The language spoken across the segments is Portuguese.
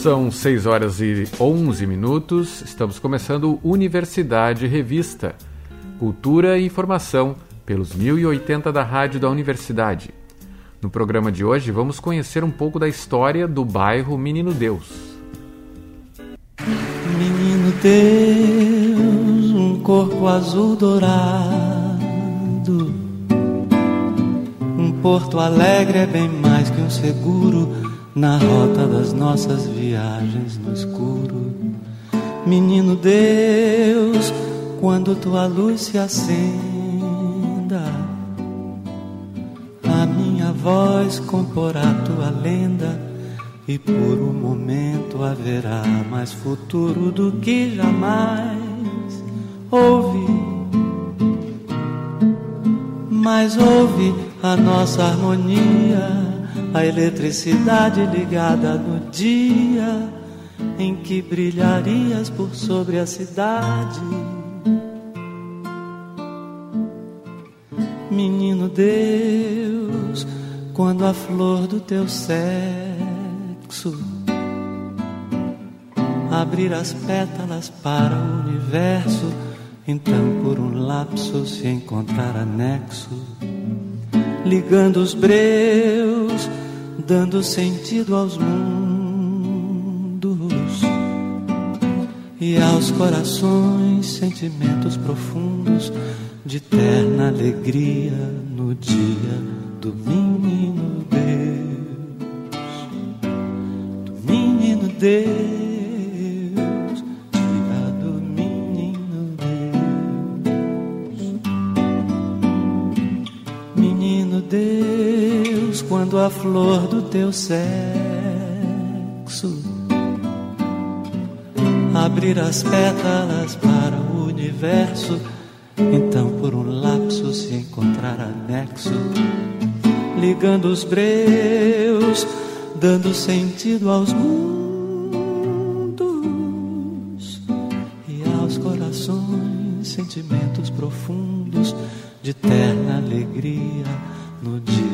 São 6 horas e 11 minutos. Estamos começando Universidade Revista. Cultura e informação pelos 1080 da Rádio da Universidade. No programa de hoje, vamos conhecer um pouco da história do bairro Menino Deus. Menino Deus, um corpo azul dourado. Um Porto Alegre é bem mais que um seguro na rota das nossas viagens no escuro. Menino Deus, quando tua luz se acenda, a minha voz comporá tua lenda. E por um momento haverá mais futuro do que jamais ouvi. Mas ouve a nossa harmonia a eletricidade ligada no dia em que brilharias por sobre a cidade. Menino Deus, quando a flor do teu sexo abrir as pétalas para o universo, então por um lapso se encontrar anexo ligando os breus, dando sentido aos mundos e aos corações sentimentos profundos de terna alegria no dia do menino Deus, do menino Deus. A flor do teu sexo. Abrir as pétalas para o universo, então por um lapso se encontrar anexo, ligando os breus, dando sentido aos mundos. E aos corações, sentimentos profundos de terna alegria no dia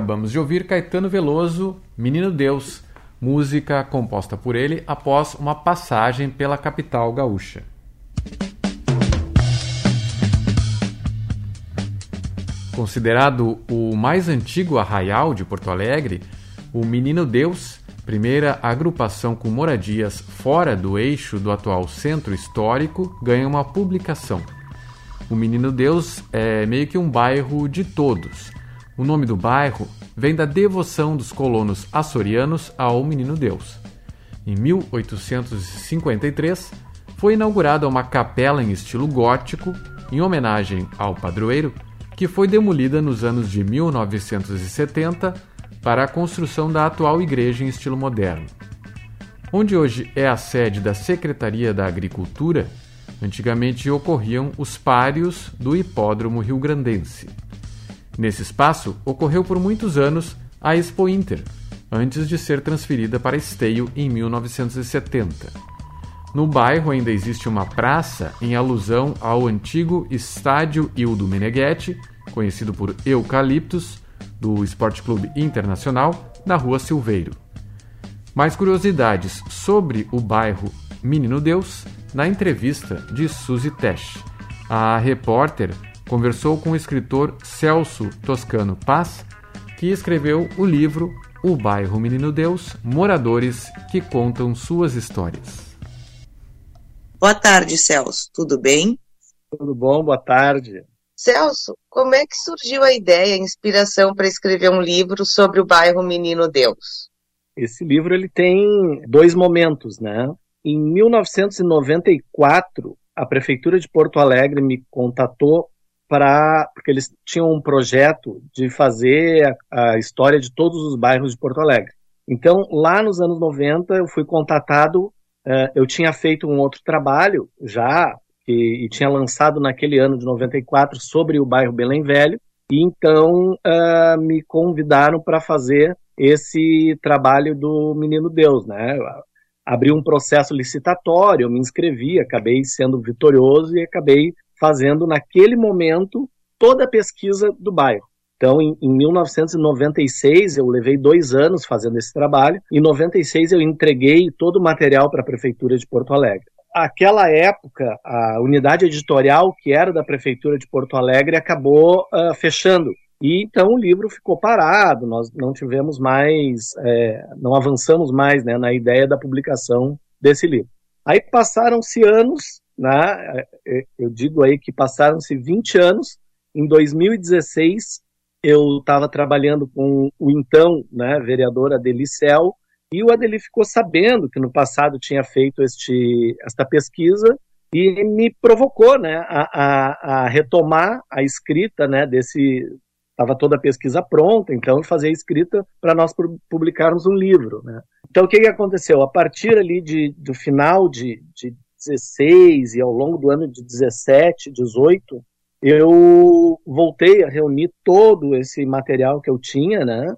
Acabamos de ouvir Caetano Veloso, Menino Deus, música composta por ele após uma passagem pela capital gaúcha. Considerado o mais antigo arraial de Porto Alegre, o Menino Deus, primeira agrupação com moradias fora do eixo do atual centro histórico, ganha uma publicação. O Menino Deus é meio que um bairro de todos. O nome do bairro vem da devoção dos colonos açorianos ao Menino Deus. Em 1853, foi inaugurada uma capela em estilo gótico em homenagem ao padroeiro, que foi demolida nos anos de 1970 para a construção da atual igreja em estilo moderno. Onde hoje é a sede da Secretaria da Agricultura, antigamente ocorriam os pários do Hipódromo Rio-Grandense. Nesse espaço ocorreu por muitos anos a Expo Inter, antes de ser transferida para Esteio em 1970. No bairro ainda existe uma praça em alusão ao antigo Estádio Ildo Meneghetti, conhecido por Eucaliptus, do Esporte Clube Internacional, na Rua Silveiro. Mais curiosidades sobre o bairro Menino Deus na entrevista de Suzy Tesch. A repórter conversou com o escritor Celso Toscano Paz, que escreveu o livro O Bairro Menino Deus Moradores que Contam Suas Histórias. Boa tarde, Celso. Tudo bem? Tudo bom, boa tarde. Celso, como é que surgiu a ideia, a inspiração para escrever um livro sobre o bairro Menino Deus? Esse livro ele tem dois momentos, né? Em 1994, a prefeitura de Porto Alegre me contatou para porque eles tinham um projeto de fazer a, a história de todos os bairros de Porto Alegre. Então, lá nos anos 90, eu fui contatado. Uh, eu tinha feito um outro trabalho já e tinha lançado naquele ano de 94 sobre o bairro Belém Velho, E então uh, me convidaram para fazer esse trabalho do Menino Deus, né? Abri um processo licitatório, eu me inscrevi, acabei sendo vitorioso e acabei fazendo naquele momento toda a pesquisa do bairro. Então, em, em 1996, eu levei dois anos fazendo esse trabalho. Em 96, eu entreguei todo o material para a Prefeitura de Porto Alegre. Aquela época, a unidade editorial, que era da Prefeitura de Porto Alegre, acabou uh, fechando. E então o livro ficou parado, nós não tivemos mais, é, não avançamos mais né, na ideia da publicação desse livro. Aí passaram-se anos, né, é, eu digo aí que passaram-se 20 anos, em 2016 eu estava trabalhando com o então né, vereador Adelicel, e o Adeli ficou sabendo que no passado tinha feito este, esta pesquisa e me provocou né, a, a, a retomar a escrita né, desse. Estava toda a pesquisa pronta, então fazer a escrita para nós publicarmos um livro. Né. Então o que, que aconteceu? A partir ali de, do final de, de 16 e ao longo do ano de 17, 18, eu voltei a reunir todo esse material que eu tinha, né?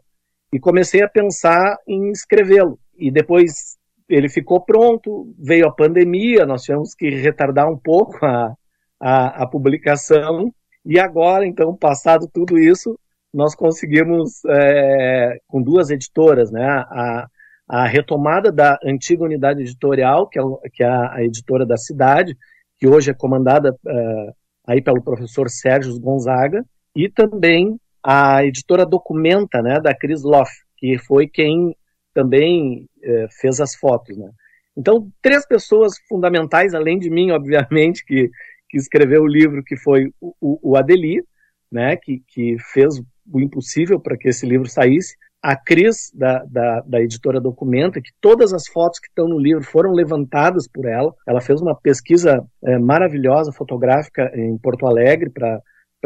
E comecei a pensar em escrevê-lo. E depois ele ficou pronto, veio a pandemia, nós tivemos que retardar um pouco a, a, a publicação. E agora, então, passado tudo isso, nós conseguimos, é, com duas editoras, né? A, a retomada da antiga unidade editorial, que é, que é a editora da cidade, que hoje é comandada uh, aí pelo professor Sérgio Gonzaga, e também a editora Documenta, né, da Chris Loff, que foi quem também eh, fez as fotos, né. Então, três pessoas fundamentais, além de mim, obviamente, que, que escreveu o livro, que foi o, o Adeli, né, que, que fez o impossível para que esse livro saísse, a Cris, da, da, da, editora Documenta, que todas as fotos que estão no livro foram levantadas por ela. Ela fez uma pesquisa é, maravilhosa, fotográfica, em Porto Alegre, para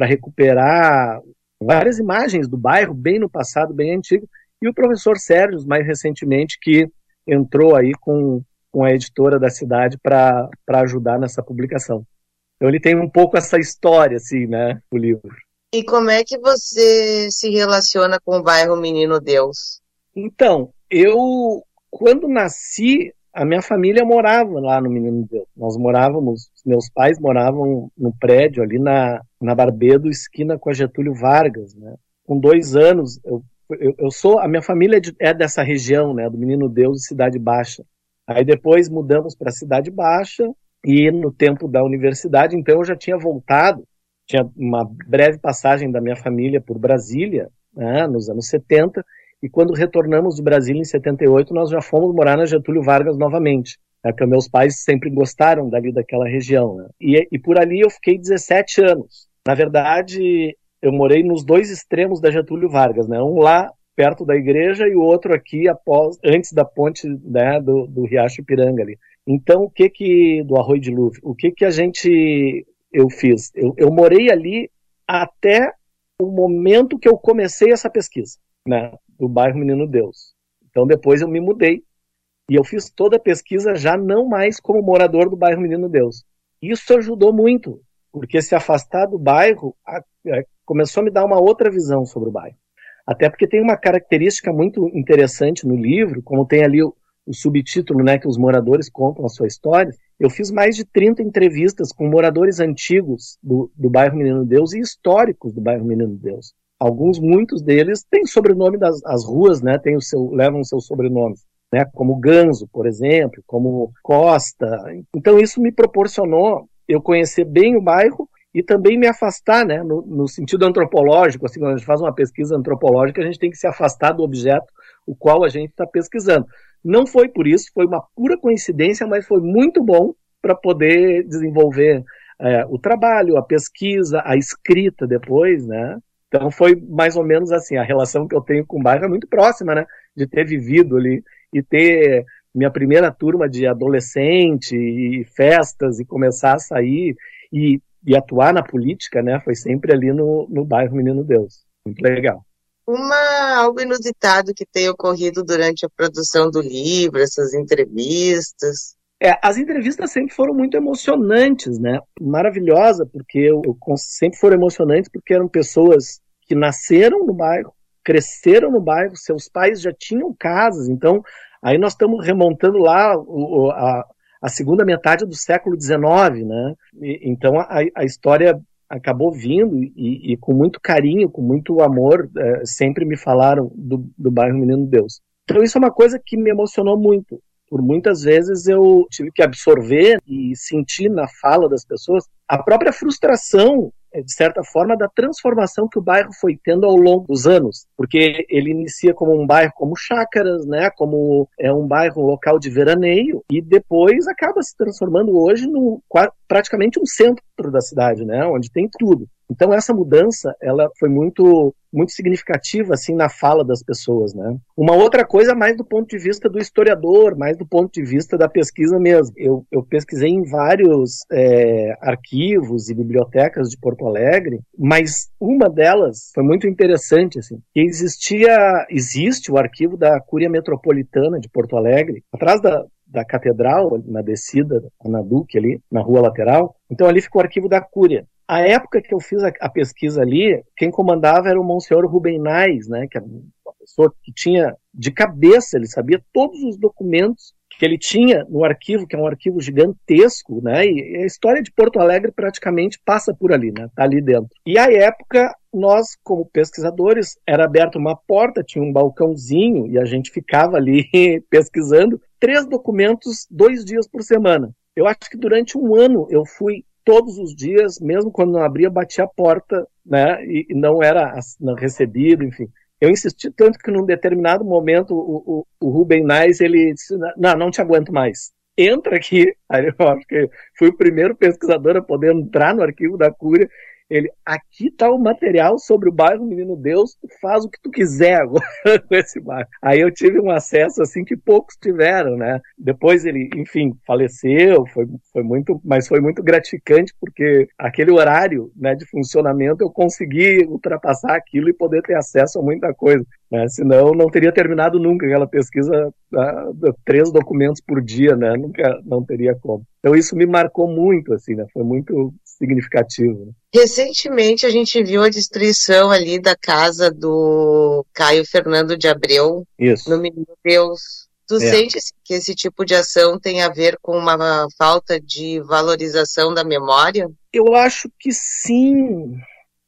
recuperar várias imagens do bairro, bem no passado, bem antigo. E o professor Sérgio, mais recentemente, que entrou aí com, com a editora da cidade para ajudar nessa publicação. Então ele tem um pouco essa história, assim, né, o livro. E como é que você se relaciona com o bairro Menino Deus? Então, eu, quando nasci, a minha família morava lá no Menino Deus. Nós morávamos, meus pais moravam no prédio ali na, na Barbedo, esquina com a Getúlio Vargas, né? Com dois anos, eu, eu, eu sou, a minha família é, é dessa região, né? Do Menino Deus e Cidade Baixa. Aí depois mudamos para Cidade Baixa e no tempo da universidade, então eu já tinha voltado tinha uma breve passagem da minha família por Brasília, né, nos anos 70, e quando retornamos de Brasília em 78, nós já fomos morar na Getúlio Vargas novamente, né, porque meus pais sempre gostaram dali daquela região. Né, e, e por ali eu fiquei 17 anos. Na verdade, eu morei nos dois extremos da Getúlio Vargas, né, um lá perto da igreja e o outro aqui após, antes da ponte né, do, do Riacho Ipiranga ali. Então, o que que do Arroio de Luve? O que que a gente eu fiz. Eu, eu morei ali até o momento que eu comecei essa pesquisa, né, do bairro Menino Deus. Então depois eu me mudei e eu fiz toda a pesquisa já não mais como morador do bairro Menino Deus. Isso ajudou muito, porque se afastar do bairro a, a, é, começou a me dar uma outra visão sobre o bairro. Até porque tem uma característica muito interessante no livro, como tem ali o, o subtítulo, né, que os moradores contam a sua história, eu fiz mais de 30 entrevistas com moradores antigos do, do bairro Menino Deus e históricos do bairro Menino Deus. Alguns, muitos deles, têm sobrenome das as ruas, né, tem o seu, levam seus sobrenomes. Né, como Ganso, por exemplo, como Costa. Então isso me proporcionou eu conhecer bem o bairro e também me afastar, né, no, no, sentido antropológico, assim, quando a gente faz uma pesquisa antropológica, a gente tem que se afastar do objeto o qual a gente está pesquisando. Não foi por isso, foi uma pura coincidência, mas foi muito bom para poder desenvolver é, o trabalho, a pesquisa, a escrita depois, né? Então foi mais ou menos assim, a relação que eu tenho com o bairro é muito próxima, né? De ter vivido ali e ter minha primeira turma de adolescente e festas e começar a sair e, e atuar na política, né? Foi sempre ali no, no bairro Menino Deus. Muito legal uma algo inusitado que tem ocorrido durante a produção do livro, essas entrevistas. É, as entrevistas sempre foram muito emocionantes, né? Maravilhosa, porque eu, eu, sempre foram emocionantes porque eram pessoas que nasceram no bairro, cresceram no bairro, seus pais já tinham casas, então aí nós estamos remontando lá o, a, a, segunda metade do século XIX, né? E, então a, a, história acabou vindo e, e, com muito carinho, com muito amor, é, sempre me falaram do, do bairro Menino Deus. Então isso é uma coisa que me emocionou muito. Por muitas vezes eu tive que absorver e sentir na fala das pessoas a própria frustração de certa forma, da transformação que o bairro foi tendo ao longo dos anos, porque ele inicia como um bairro como Chácaras, né, como é um bairro um local de veraneio, e depois acaba se transformando hoje no praticamente um centro da cidade, né, onde tem tudo. Então essa mudança, ela foi muito muito significativa assim na fala das pessoas, né? Uma outra coisa mais do ponto de vista do historiador, mais do ponto de vista da pesquisa mesmo. Eu, eu pesquisei em vários é, arquivos e bibliotecas de Porto Alegre, mas uma delas foi muito interessante assim. Que existia, existe o arquivo da Cúria Metropolitana de Porto Alegre, atrás da da catedral, na descida, na Duque ali, na rua lateral. Então ali fica o arquivo da Cúria a época que eu fiz a, a, pesquisa ali, quem comandava era o Monsenhor Rubenais, né, que é uma pessoa que tinha de cabeça, ele sabia todos os documentos que ele tinha no arquivo, que é um arquivo gigantesco, né, e a história de Porto Alegre praticamente passa por ali, né, tá ali dentro. E à época, nós, como pesquisadores, era aberta uma porta, tinha um balcãozinho, e a gente ficava ali pesquisando três documentos, dois dias por semana. Eu acho que durante um ano eu fui todos os dias, mesmo quando não abria, batia a porta, né? E, não era recebido, enfim. Eu insisti tanto que num determinado momento o, o, o Ruben Nais, ele disse, não, não te aguento mais. Entra aqui. Aí eu acho que fui o primeiro pesquisador a poder entrar no arquivo da Cúria ele, aqui tá o material sobre o bairro Menino Deus, faz o que tu quiser com esse bairro. Aí eu tive um acesso assim que poucos tiveram, né? Depois ele, enfim, faleceu, foi, foi muito, mas foi muito gratificante porque aquele horário, né, de funcionamento eu consegui ultrapassar aquilo e poder ter acesso a muita coisa. Né? Senão não teria terminado nunca aquela pesquisa, uh, três documentos por dia, né? Nunca, não teria como. Então isso me marcou muito, assim, né? Foi muito significativo. Né? Recentemente a gente viu a destruição ali da casa do Caio Fernando de Abreu, isso. no Menino Deus. Tu é. sente que esse tipo de ação tem a ver com uma falta de valorização da memória? Eu acho que sim.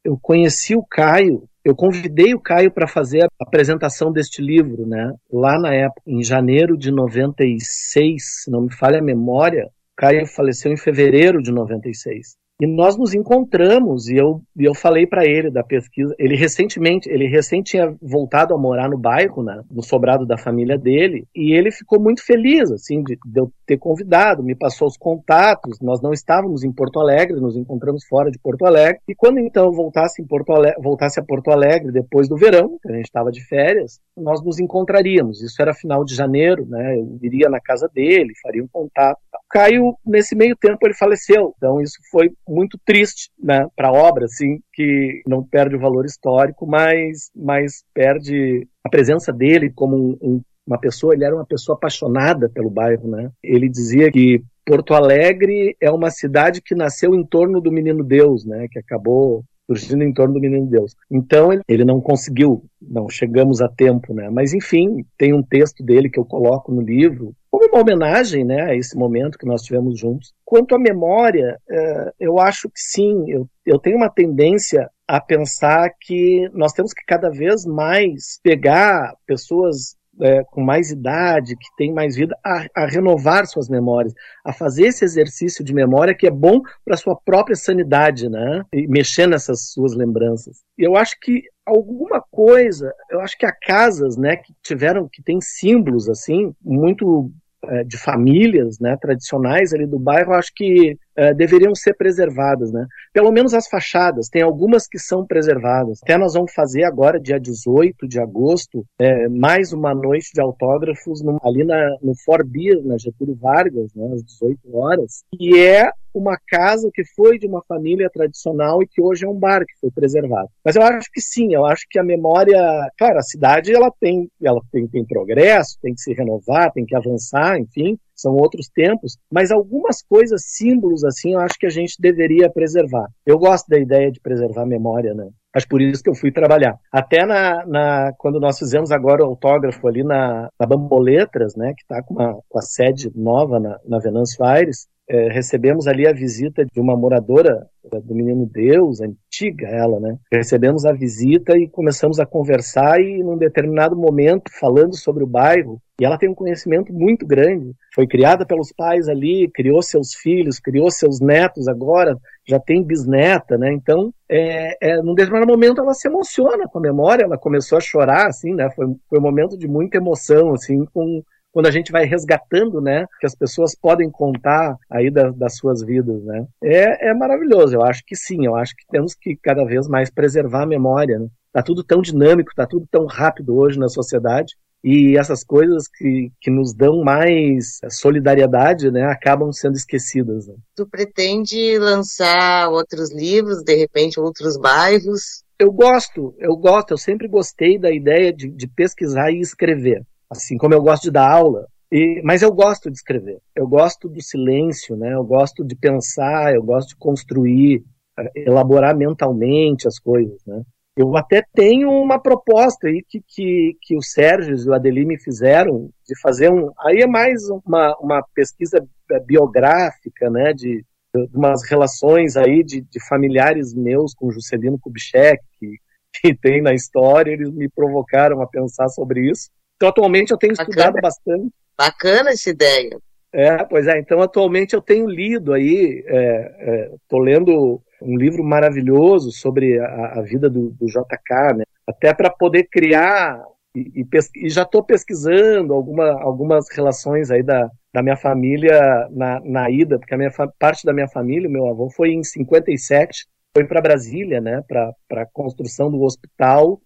Eu conheci o Caio eu convidei o Caio para fazer a apresentação deste livro, né? Lá na época, em janeiro de 96, se não me falha a memória, o Caio faleceu em fevereiro de 96. E nós nos encontramos e eu, e eu falei para ele da pesquisa. Ele recentemente, ele recente tinha voltado a morar no bairro, né, no sobrado da família dele, e ele ficou muito feliz, assim, de, de eu ter convidado, me passou os contatos. Nós não estávamos em Porto Alegre, nos encontramos fora de Porto Alegre. E quando então voltasse, em Porto Alegre, voltasse a Porto Alegre depois do verão, que a gente estava de férias, nós nos encontraríamos. Isso era final de janeiro, né? Eu iria na casa dele, faria um contato. Caio, nesse meio tempo, ele faleceu. Então, isso foi muito triste né, para a obra, assim, que não perde o valor histórico, mas, mas perde a presença dele como um, um, uma pessoa. Ele era uma pessoa apaixonada pelo bairro. Né? Ele dizia que Porto Alegre é uma cidade que nasceu em torno do Menino Deus, né, que acabou surgindo em torno do Menino Deus. Então ele, ele não conseguiu, não chegamos a tempo, né? Mas enfim, tem um texto dele que eu coloco no livro como uma homenagem, né, a esse momento que nós tivemos juntos. Quanto à memória, é, eu acho que sim, eu, eu tenho uma tendência a pensar que nós temos que cada vez mais pegar pessoas é, com mais idade, que tem mais vida, a, a, renovar suas memórias, a fazer esse exercício de memória que é bom para sua própria sanidade, né? E mexer nessas suas lembranças. Eu acho que alguma coisa, eu acho que há casas, né, que tiveram, que tem símbolos assim muito é, de famílias né, tradicionais ali do bairro, acho que é, deveriam ser preservadas. Né? Pelo menos as fachadas, tem algumas que são preservadas. Até nós vamos fazer agora, dia 18 de agosto, é, mais uma noite de autógrafos no, ali na, no For Beer, na Getúlio Vargas, né, às 18 horas, e é uma casa que foi de uma família tradicional e que hoje é um bar que foi preservado. Mas eu acho que sim, eu acho que a memória, claro, a cidade ela tem, ela tem, tem progresso, tem que se renovar, tem que avançar, enfim, são outros tempos, mas algumas coisas, símbolos assim, eu acho que a gente deveria preservar. Eu gosto da ideia de preservar a memória, né? Acho por isso que eu fui trabalhar. Até na, na quando nós fizemos agora o autógrafo ali na, na Bamboletras, né, que está com, com, a sede nova na, na Venâncio Aires, é, recebemos ali a visita de uma moradora do Menino Deus, antiga ela, né? Recebemos a visita e começamos a conversar e num determinado momento, falando sobre o bairro, e ela tem um conhecimento muito grande. Foi criada pelos pais ali, criou seus filhos, criou seus netos agora, já tem bisneta, né? Então, é, é, num determinado momento ela se emociona com a memória, ela começou a chorar, assim, né? Foi, foi um momento de muita emoção, assim, com quando a gente vai resgatando, né, que as pessoas podem contar aí da, das suas vidas, né, é, é maravilhoso. Eu acho que sim, eu acho que temos que cada vez mais preservar a memória. Né? Tá tudo tão dinâmico, tá tudo tão rápido hoje na sociedade e essas coisas que, que nos dão mais solidariedade, né, acabam sendo esquecidas. Né? Tu pretende lançar outros livros, de repente outros bairros? Eu gosto, eu gosto, eu sempre gostei da ideia de, de pesquisar e escrever assim como eu gosto de dar aula. E, mas eu gosto de escrever, eu gosto do silêncio, né? eu gosto de pensar, eu gosto de construir, eh, elaborar mentalmente as coisas. Né? Eu até tenho uma proposta aí que, que, que o Sérgio e o Adeli me fizeram de fazer um. Aí é mais uma, uma pesquisa biográfica, né? De, de umas relações aí de, de familiares meus com Juscelino Kubitschek, que, que tem na história, eles me provocaram a pensar sobre isso. Então, atualmente, eu tenho Bacana. estudado bastante. Bacana essa ideia. É, pois é. Então, atualmente, eu tenho lido aí, estou é, é, lendo um livro maravilhoso sobre a, a vida do, do, JK, né? Até para poder criar e, e, e já estou pesquisando alguma, algumas relações aí da, da minha família na, na ida, porque a minha parte da minha família, meu avô foi em 57 foi para Brasília, né, para a construção do hospital,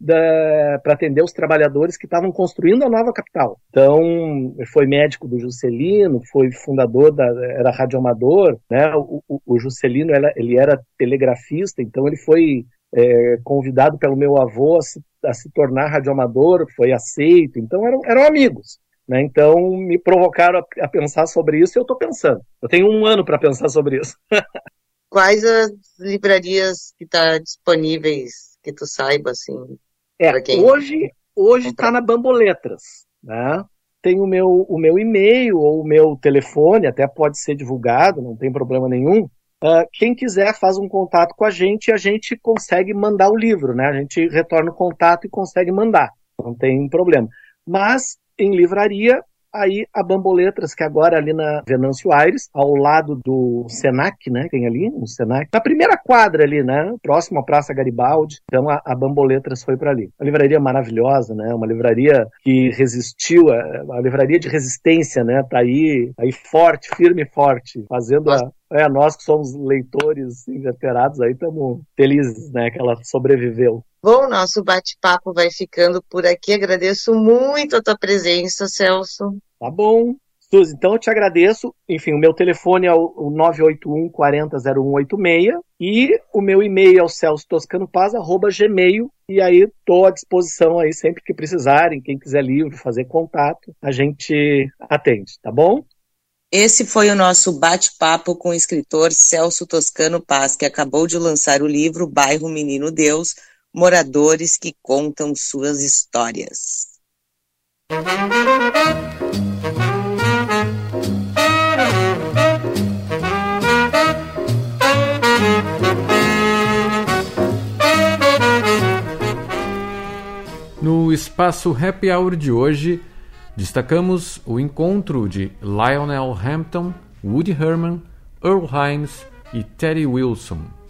para atender os trabalhadores que estavam construindo a nova capital. Então, foi médico do Juscelino, foi fundador da, era radioamador, né, o, o, o Juscelino, ele, ele era telegrafista, então ele foi é, convidado pelo meu avô a se, a se tornar radioamador, foi aceito, então eram, eram amigos. Né? Então me provocaram a, a, pensar sobre isso e eu estou pensando. Eu tenho um ano para pensar sobre isso. quais as livrarias que tá disponíveis que tu saiba assim? É, hoje hoje está na Bamboletras, né? Tem o meu o meu e-mail ou o meu telefone, até pode ser divulgado, não tem problema nenhum. Uh, quem quiser faz um contato com a gente e a gente consegue mandar o livro, né? A gente retorna o contato e consegue mandar, não tem problema. Mas em livraria Aí a Bamboletras, que agora é ali na Venâncio Aires, ao lado do Senac, né? Tem ali um Senac. Na primeira quadra ali, né? Próximo à Praça Garibaldi. Então a, a Bamboletras foi para ali. Uma livraria maravilhosa, né? Uma livraria que resistiu, é, uma livraria de resistência, né? Tá aí, aí forte, firme e forte, fazendo a, é, nós que somos leitores inveterados aí estamos felizes, né, que ela sobreviveu. Bom, nosso bate-papo vai ficando por aqui. Agradeço muito a tua presença, Celso. Tá bom. Suzy, então eu te agradeço. Enfim, o meu telefone é o 981 40 0186 e o meu e-mail é o celsotoscanopaz.gmail e aí estou à disposição aí sempre que precisarem, quem quiser livro, fazer contato, a gente atende, tá bom? Esse foi o nosso bate-papo com o escritor Celso Toscano Paz, que acabou de lançar o livro Bairro Menino Deus, Moradores que Contam Suas Histórias. No espaço Happy Hour de hoje, Destacamos o encontro de Lionel Hampton, Woody Herman, Earl Hines e Teddy Wilson.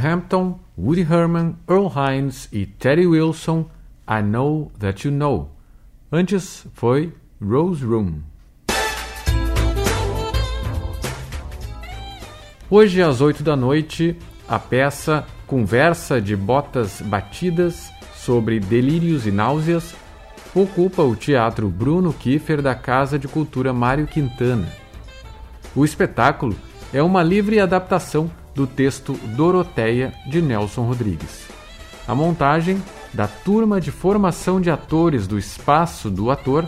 Hampton, Woody Herman, Earl Hines e Teddy Wilson, I Know That You Know. Antes foi Rose Room. Hoje, às oito da noite, a peça Conversa de Botas Batidas sobre Delírios e Náuseas ocupa o Teatro Bruno Kiefer da Casa de Cultura Mário Quintana. O espetáculo é uma livre adaptação do texto Doroteia de Nelson Rodrigues. A montagem da turma de formação de atores do espaço do ator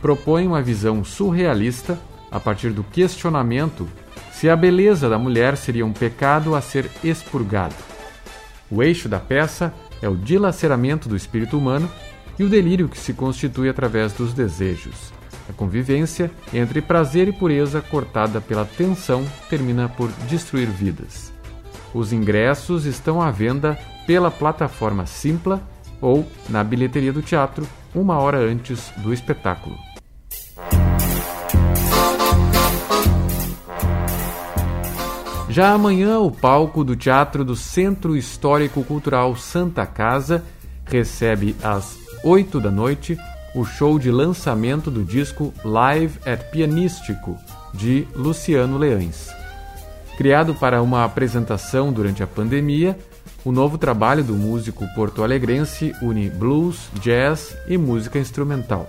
propõe uma visão surrealista a partir do questionamento se a beleza da mulher seria um pecado a ser expurgado. O eixo da peça é o dilaceramento do espírito humano e o delírio que se constitui através dos desejos. A convivência entre prazer e pureza cortada pela tensão termina por destruir vidas. Os ingressos estão à venda pela plataforma Simpla ou na bilheteria do teatro uma hora antes do espetáculo. Já amanhã, o palco do Teatro do Centro Histórico Cultural Santa Casa recebe às 8 da noite o show de lançamento do disco Live at Pianístico de Luciano Leães. Criado para uma apresentação durante a pandemia, o novo trabalho do músico porto-alegrense une blues, jazz e música instrumental.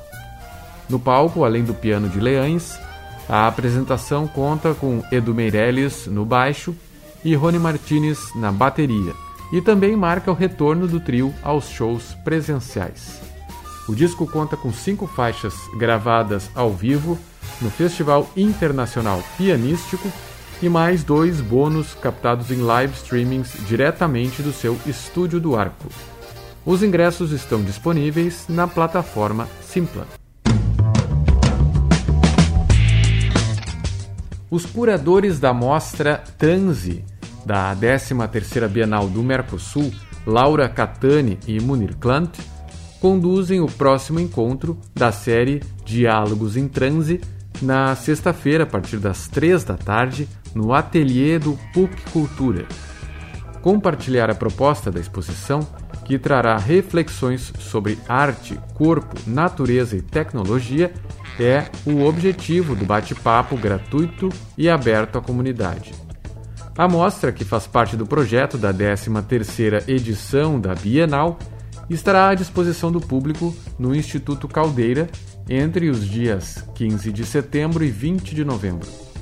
No palco, além do piano de Leães, a apresentação conta com Edu Meirelles no baixo e Rony Martinez na bateria, e também marca o retorno do trio aos shows presenciais. O disco conta com cinco faixas gravadas ao vivo no Festival Internacional Pianístico e mais dois bônus captados em live streamings diretamente do seu Estúdio do Arco. Os ingressos estão disponíveis na plataforma Simpla. Os curadores da mostra Transe, da 13ª Bienal do Mercosul, Laura Catani e Munir Klant, conduzem o próximo encontro da série Diálogos em Transe na sexta-feira, a partir das três da tarde, no ateliê do PUC Cultura. Compartilhar a proposta da exposição, que trará reflexões sobre arte, corpo, natureza e tecnologia, é o objetivo do bate-papo gratuito e aberto à comunidade. A mostra, que faz parte do projeto da 13ª edição da Bienal, estará à disposição do público no Instituto Caldeira entre os dias 15 de setembro e 20 de novembro.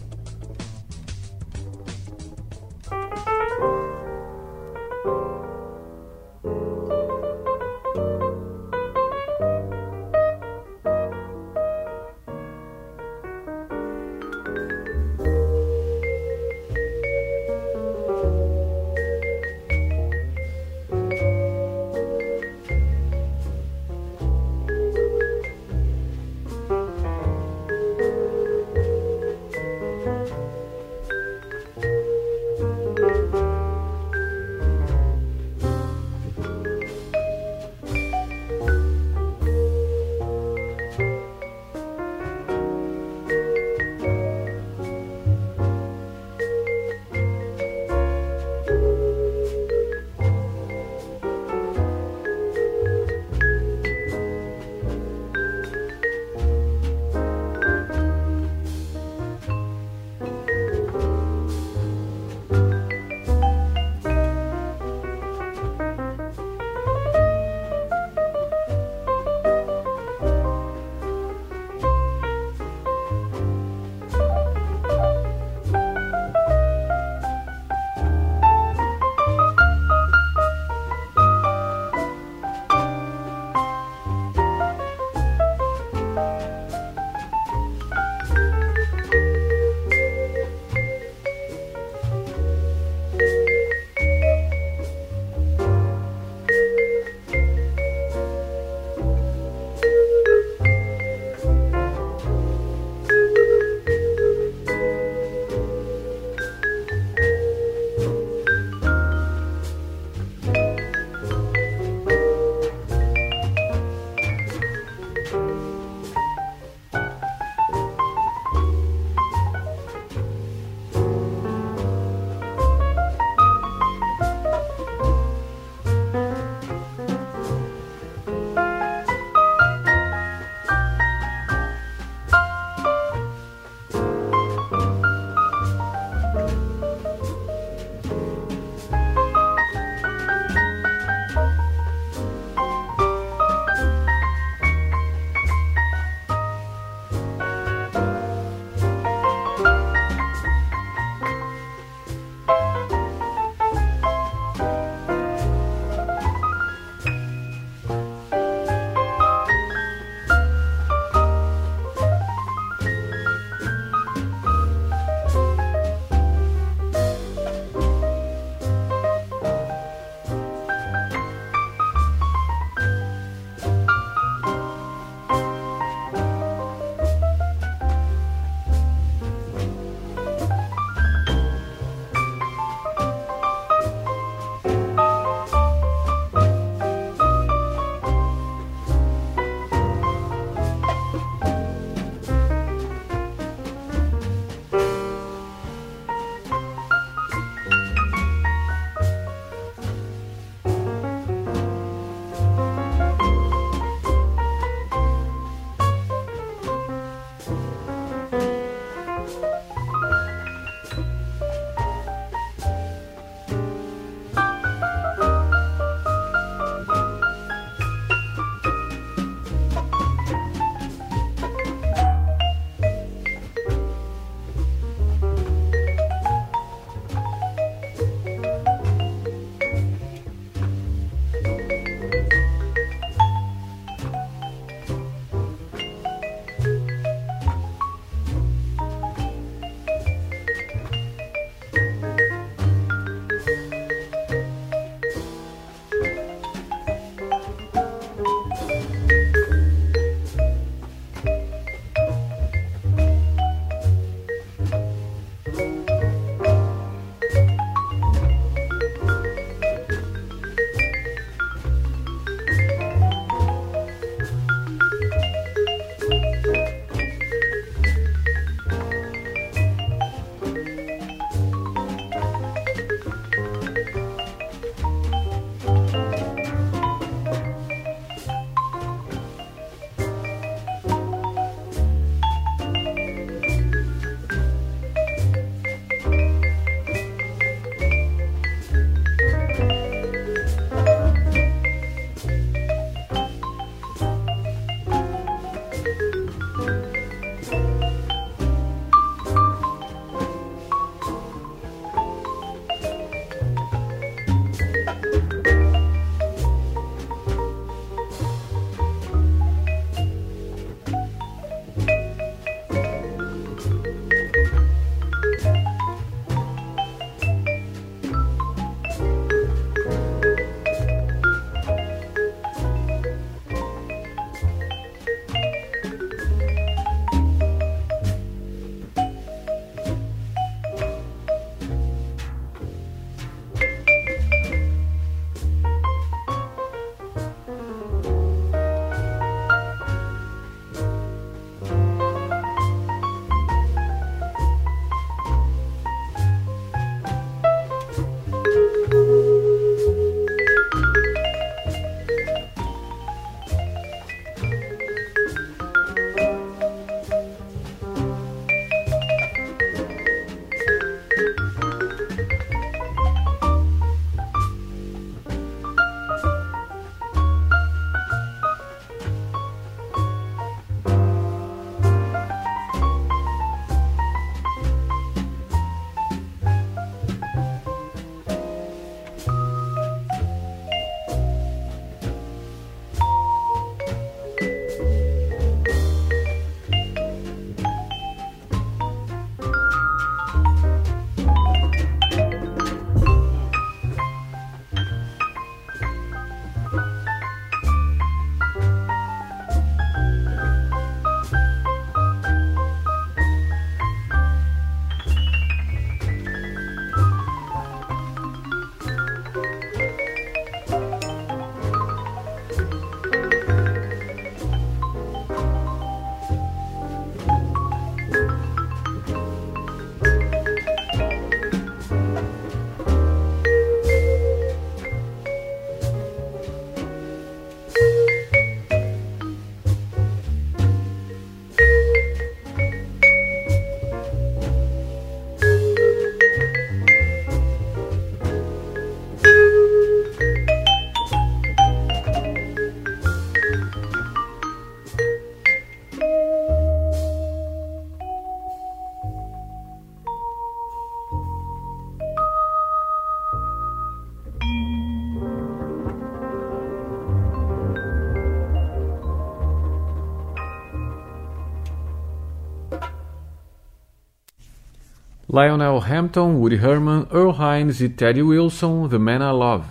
Lionel Hampton, Woody Herman, Earl Hines e Teddy Wilson, The Man I Love.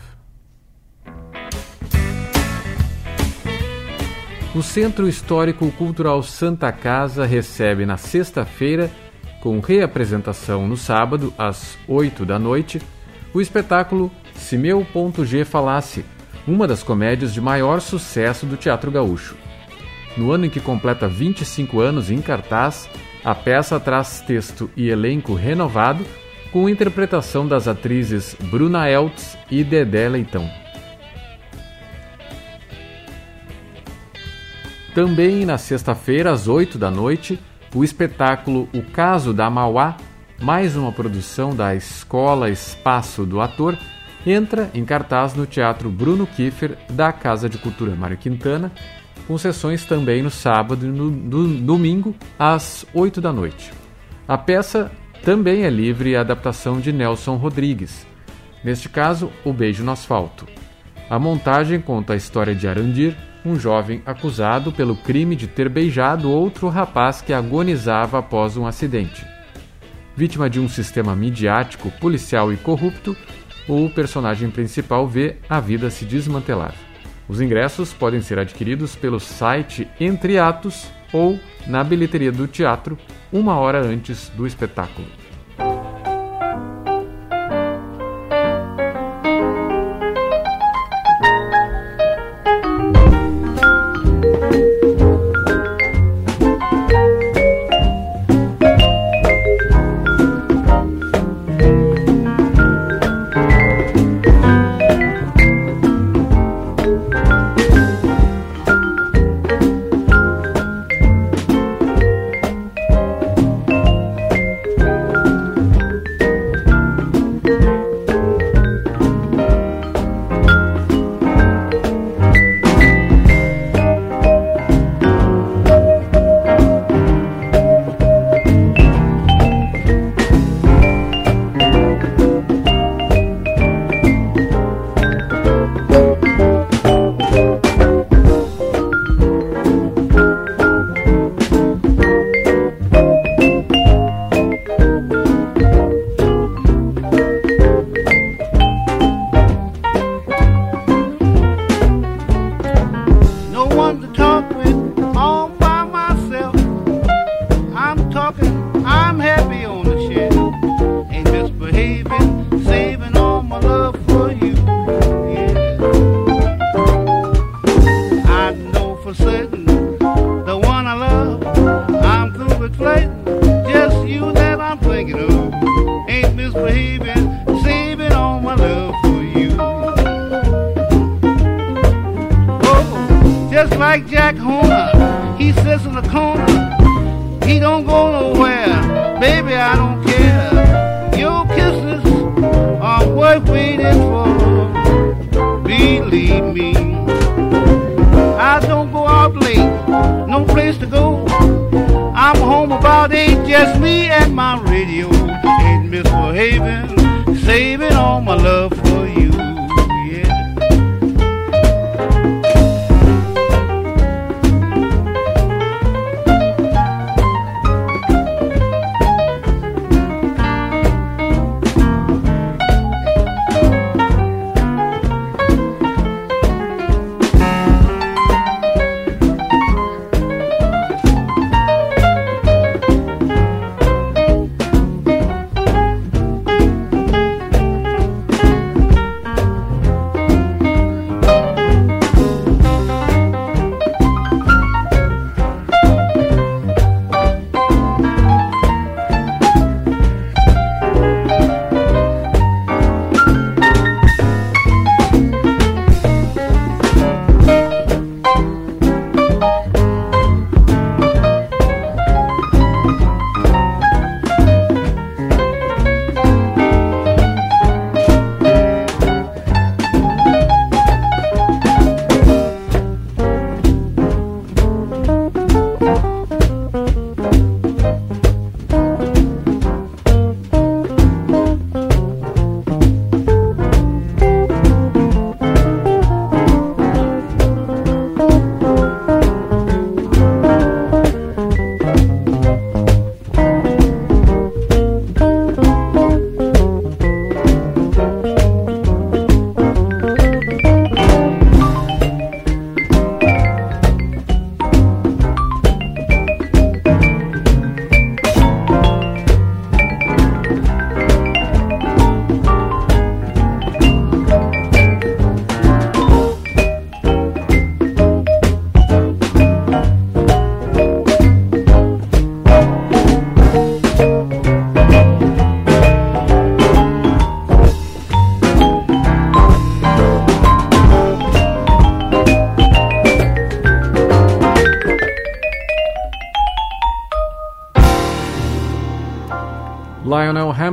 O Centro Histórico Cultural Santa Casa recebe na sexta-feira, com reapresentação no sábado, às 8 da noite, o espetáculo Se Meu Ponto G Falasse, uma das comédias de maior sucesso do Teatro Gaúcho. No ano em que completa 25 anos em cartaz, a peça traz texto e elenco renovado, com interpretação das atrizes Bruna Eltz e Dedé Leitão. Também na sexta-feira, às 8 da noite, o espetáculo O Caso da Mauá, mais uma produção da Escola Espaço do Ator, entra em cartaz no Teatro Bruno Kiefer da Casa de Cultura Mário Quintana com sessões também no sábado e no, no domingo, às 8 da noite. A peça também é livre adaptação de Nelson Rodrigues, neste caso, O Beijo no Asfalto. A montagem conta a história de Arandir, um jovem acusado pelo crime de ter beijado outro rapaz que agonizava após um acidente. Vítima de um sistema midiático, policial e corrupto, o personagem principal vê a vida se desmantelar. Os ingressos podem ser adquiridos pelo site Entre Atos ou na bilheteria do teatro uma hora antes do espetáculo.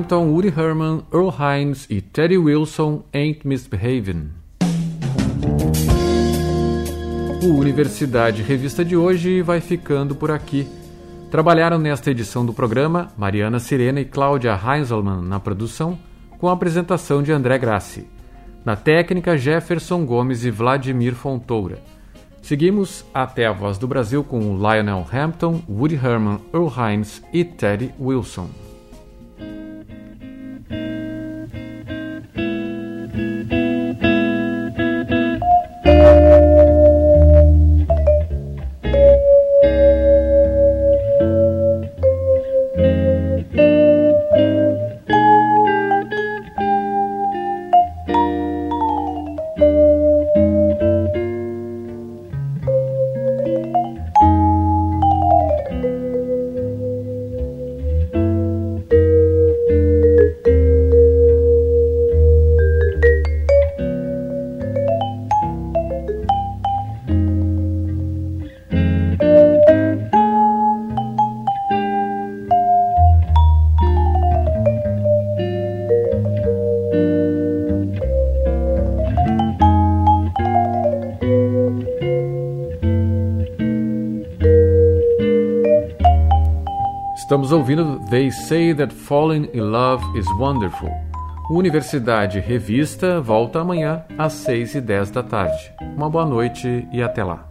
Hampton, Woody Herman, Earl Hines e Teddy Wilson Ain't Misbehavin'. O Universidade Revista de hoje vai ficando por aqui. Trabalharam nesta edição do programa Mariana Sirena e Cláudia Heinzelmann na produção, com a apresentação de André Grassi. Na técnica, Jefferson Gomes e Vladimir Fontoura. Seguimos até a Voz do Brasil com Lionel Hampton, Woody Herman, Earl Hines e Teddy Wilson. Estamos ouvindo They Say That Falling in Love is Wonderful. Universidade Revista volta amanhã às 6 e 10 da tarde. Uma boa noite e até lá.